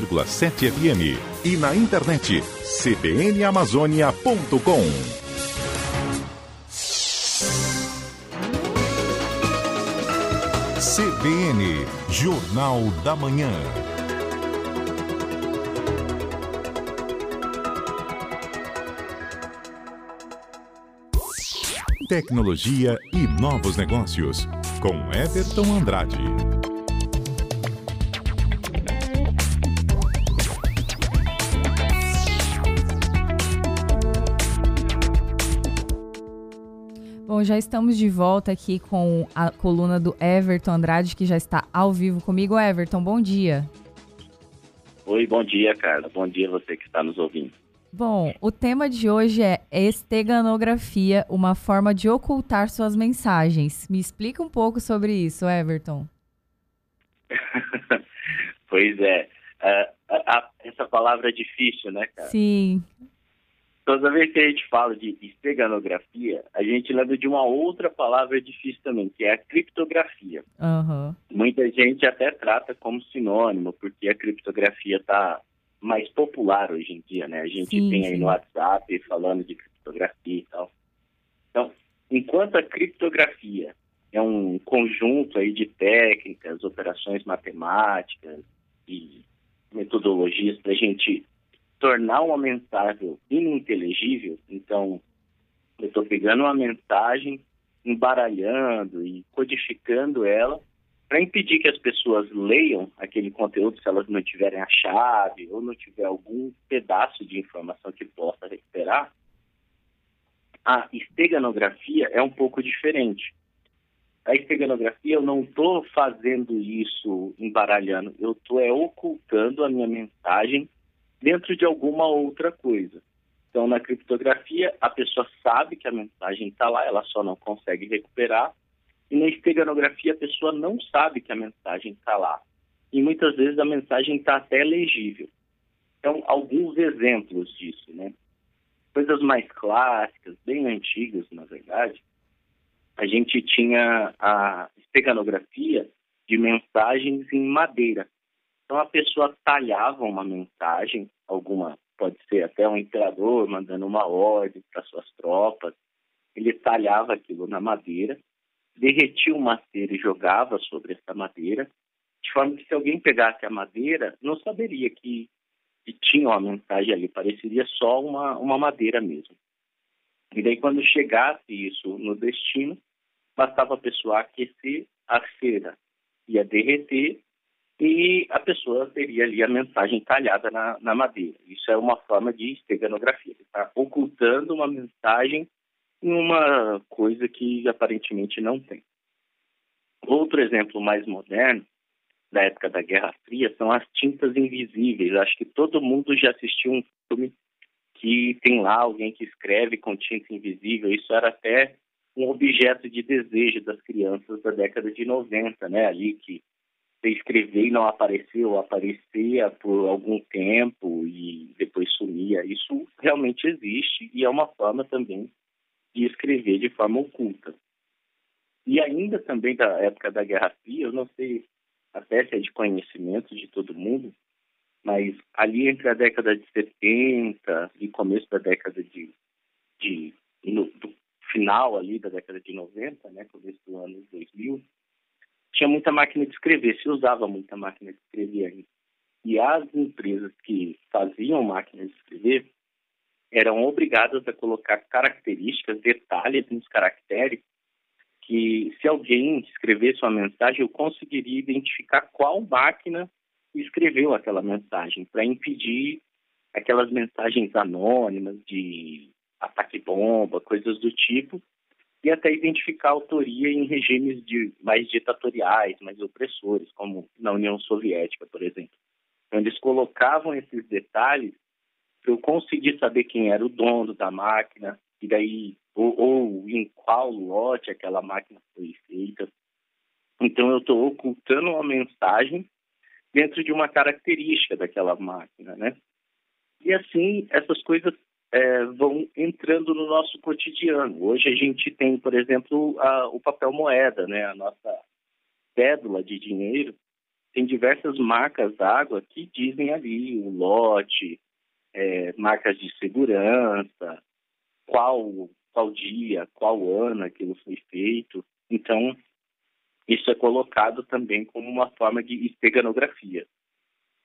101,7 FM e na internet cbnamazônia.com. CBN Jornal da Manhã. Tecnologia e novos negócios, com Everton Andrade. Já estamos de volta aqui com a coluna do Everton Andrade, que já está ao vivo comigo. Everton, bom dia. Oi, bom dia, Carla. Bom dia você que está nos ouvindo. Bom, o tema de hoje é esteganografia, uma forma de ocultar suas mensagens. Me explica um pouco sobre isso, Everton. pois é. Uh, essa palavra é difícil, né, cara? Sim toda vez que a gente fala de esteganografia, a gente lembra de uma outra palavra difícil também, que é a criptografia. Uhum. Muita gente até trata como sinônimo, porque a criptografia está mais popular hoje em dia, né? A gente sim, tem aí sim. no WhatsApp falando de criptografia e tal. Então, enquanto a criptografia é um conjunto aí de técnicas, operações matemáticas e metodologias para a gente tornar uma mensagem ininteligível, então eu estou pegando uma mensagem, embaralhando e codificando ela para impedir que as pessoas leiam aquele conteúdo se elas não tiverem a chave ou não tiver algum pedaço de informação que possa recuperar. A esteganografia é um pouco diferente. A esteganografia, eu não estou fazendo isso embaralhando, eu estou é, ocultando a minha mensagem dentro de alguma outra coisa. Então, na criptografia, a pessoa sabe que a mensagem está lá, ela só não consegue recuperar. E na esteganografia, a pessoa não sabe que a mensagem está lá. E muitas vezes a mensagem está até legível. Então, alguns exemplos disso, né? Coisas mais clássicas, bem antigas, na verdade, a gente tinha a esteganografia de mensagens em madeira. Então a pessoa talhava uma mensagem, alguma pode ser até um imperador mandando uma ordem para suas tropas. Ele talhava aquilo na madeira, derretia uma cera e jogava sobre essa madeira, de forma que se alguém pegasse a madeira, não saberia que, que tinha uma mensagem ali, pareceria só uma, uma madeira mesmo. E daí, quando chegasse isso no destino, bastava a pessoa aquecer a cera, ia derreter e a pessoa teria ali a mensagem talhada na, na madeira. Isso é uma forma de esteganografia. está ocultando uma mensagem em uma coisa que aparentemente não tem. Outro exemplo mais moderno, da época da Guerra Fria, são as tintas invisíveis. Acho que todo mundo já assistiu um filme que tem lá alguém que escreve com tinta invisível. Isso era até um objeto de desejo das crianças da década de 90, né? Ali que escrever e não apareceu, aparecia por algum tempo e depois sumia. Isso realmente existe e é uma forma também de escrever de forma oculta. E ainda também da época da Guerra Fria, eu não sei até se é de conhecimento de todo mundo, mas ali entre a década de 70 e começo da década de, de no, do final ali da década de 90, né, começo do ano 2000, tinha muita máquina de escrever, se usava muita máquina de escrever ainda. E as empresas que faziam máquinas de escrever eram obrigadas a colocar características, detalhes nos caracteres, que se alguém escrevesse uma mensagem, eu conseguiria identificar qual máquina escreveu aquela mensagem, para impedir aquelas mensagens anônimas de ataque bomba, coisas do tipo, e até identificar autoria em regimes de, mais ditatoriais, mais opressores, como na União Soviética, por exemplo. Então, eles colocavam esses detalhes para eu conseguir saber quem era o dono da máquina, e daí, ou, ou em qual lote aquela máquina foi feita. Então, eu estou ocultando uma mensagem dentro de uma característica daquela máquina, né? E assim, essas coisas é, vão entrando no nosso cotidiano. Hoje a gente tem, por exemplo, a, o papel moeda, né? a nossa cédula de dinheiro, tem diversas marcas d'água que dizem ali o lote, é, marcas de segurança, qual, qual dia, qual ano aquilo foi feito. Então, isso é colocado também como uma forma de esteganografia.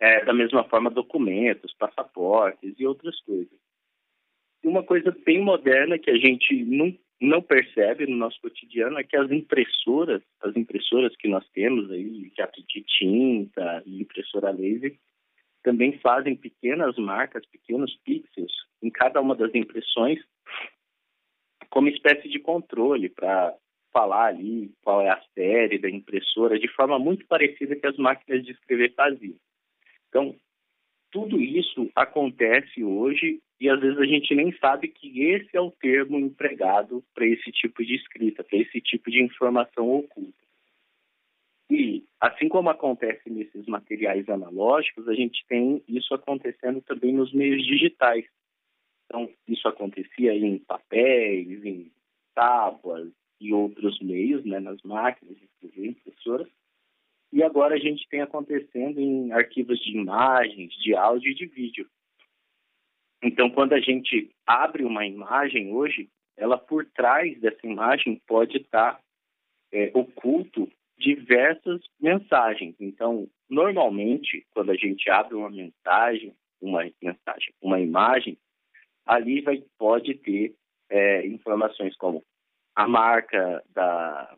É, da mesma forma, documentos, passaportes e outras coisas. Uma coisa bem moderna que a gente não, não percebe no nosso cotidiano é que as impressoras, as impressoras que nós temos aí, jato de tinta e impressora laser, também fazem pequenas marcas, pequenos pixels em cada uma das impressões, como espécie de controle para falar ali qual é a série da impressora, de forma muito parecida que as máquinas de escrever faziam. Então, tudo isso acontece hoje e às vezes a gente nem sabe que esse é o termo empregado para esse tipo de escrita, para esse tipo de informação oculta. E, assim como acontece nesses materiais analógicos, a gente tem isso acontecendo também nos meios digitais. Então, isso acontecia em papéis, em tábuas e outros meios, né, nas máquinas escrever, impressoras. E agora a gente tem acontecendo em arquivos de imagens, de áudio e de vídeo. Então, quando a gente abre uma imagem hoje, ela por trás dessa imagem pode estar é, oculto diversas mensagens. Então, normalmente, quando a gente abre uma mensagem, uma mensagem, uma imagem, ali vai, pode ter é, informações como a marca da,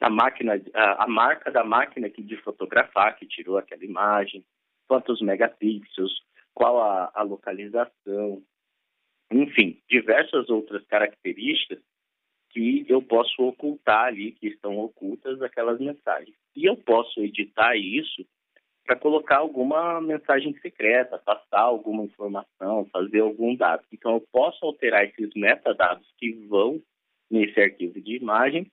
da máquina, a, a, marca da máquina que de fotografar, que tirou aquela imagem, quantos megapixels, qual a, a localização, enfim, diversas outras características que eu posso ocultar ali, que estão ocultas aquelas mensagens. E eu posso editar isso para colocar alguma mensagem secreta, passar alguma informação, fazer algum dado. Então, eu posso alterar esses metadados que vão nesse arquivo de imagem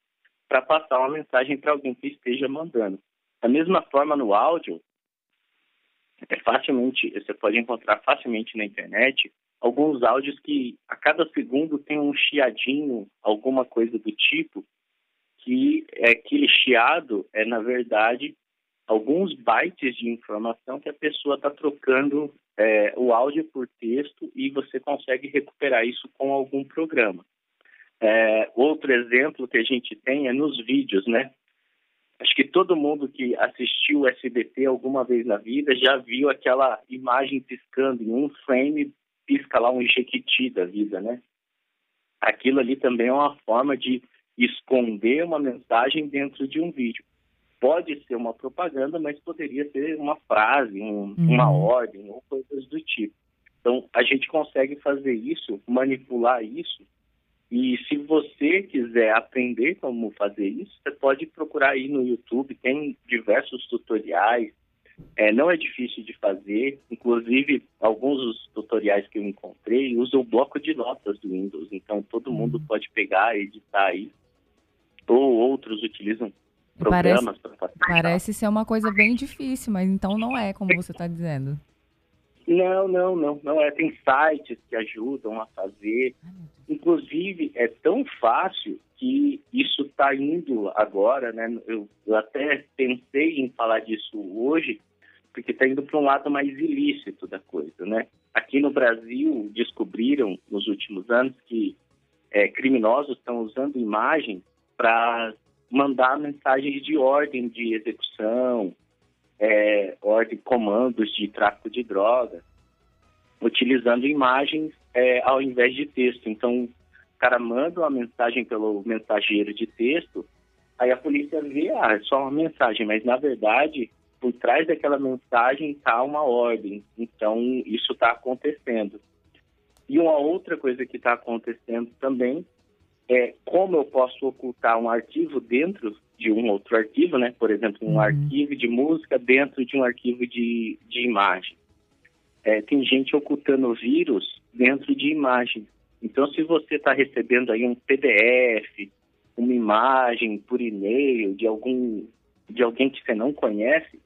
para passar uma mensagem para alguém que esteja mandando. Da mesma forma, no áudio, é facilmente, você pode encontrar facilmente na internet alguns áudios que a cada segundo tem um chiadinho, alguma coisa do tipo, que é aquele chiado é na verdade alguns bytes de informação que a pessoa está trocando é, o áudio por texto e você consegue recuperar isso com algum programa. É, outro exemplo que a gente tem é nos vídeos, né? Acho que todo mundo que assistiu o SBT alguma vez na vida já viu aquela imagem piscando em um frame, pisca lá um jequiti da vida, né? Aquilo ali também é uma forma de esconder uma mensagem dentro de um vídeo. Pode ser uma propaganda, mas poderia ser uma frase, um, uhum. uma ordem ou coisas do tipo. Então, a gente consegue fazer isso, manipular isso e se você quiser aprender como fazer isso, você pode procurar aí no YouTube, tem diversos tutoriais. É, não é difícil de fazer, inclusive alguns dos tutoriais que eu encontrei usam o bloco de notas do Windows, então todo mundo uhum. pode pegar e editar aí. Ou outros utilizam programas para fazer. Parece ser uma coisa bem difícil, mas então não é como você está dizendo. Não, não, não, não é. Tem sites que ajudam a fazer. Inclusive, é tão fácil que isso está indo agora, né? Eu, eu, até pensei em falar disso hoje, porque está indo para um lado mais ilícito da coisa, né? Aqui no Brasil, descobriram nos últimos anos que é, criminosos estão usando imagens para mandar mensagens de ordem de execução, é, ordem, comandos de tráfico de drogas, utilizando imagens é, ao invés de texto. Então, o cara manda uma mensagem pelo mensageiro de texto, aí a polícia vê, ah, é só uma mensagem, mas na verdade, por trás daquela mensagem está uma ordem. Então, isso está acontecendo. E uma outra coisa que está acontecendo também é como eu posso ocultar um arquivo dentro de um outro arquivo, né? Por exemplo, um uhum. arquivo de música dentro de um arquivo de, de imagem. É, tem gente ocultando vírus dentro de imagem. Então, se você está recebendo aí um PDF, uma imagem por e-mail de algum de alguém que você não conhece,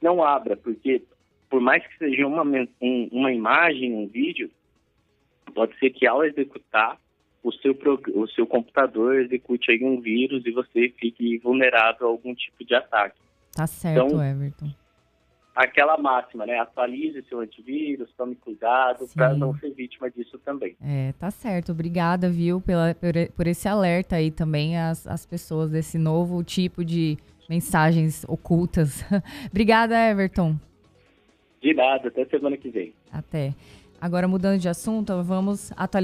não abra, porque por mais que seja uma, um, uma imagem, um vídeo, pode ser que ao executar o seu, o seu computador execute aí um vírus e você fique vulnerável a algum tipo de ataque. Tá certo, então, Everton. Aquela máxima, né? Atualize seu antivírus, tome cuidado para não ser vítima disso também. É, tá certo. Obrigada, viu, pela, por, por esse alerta aí também às, às pessoas desse novo tipo de mensagens ocultas. Obrigada, Everton. De nada, até semana que vem. Até. Agora, mudando de assunto, vamos atualizar.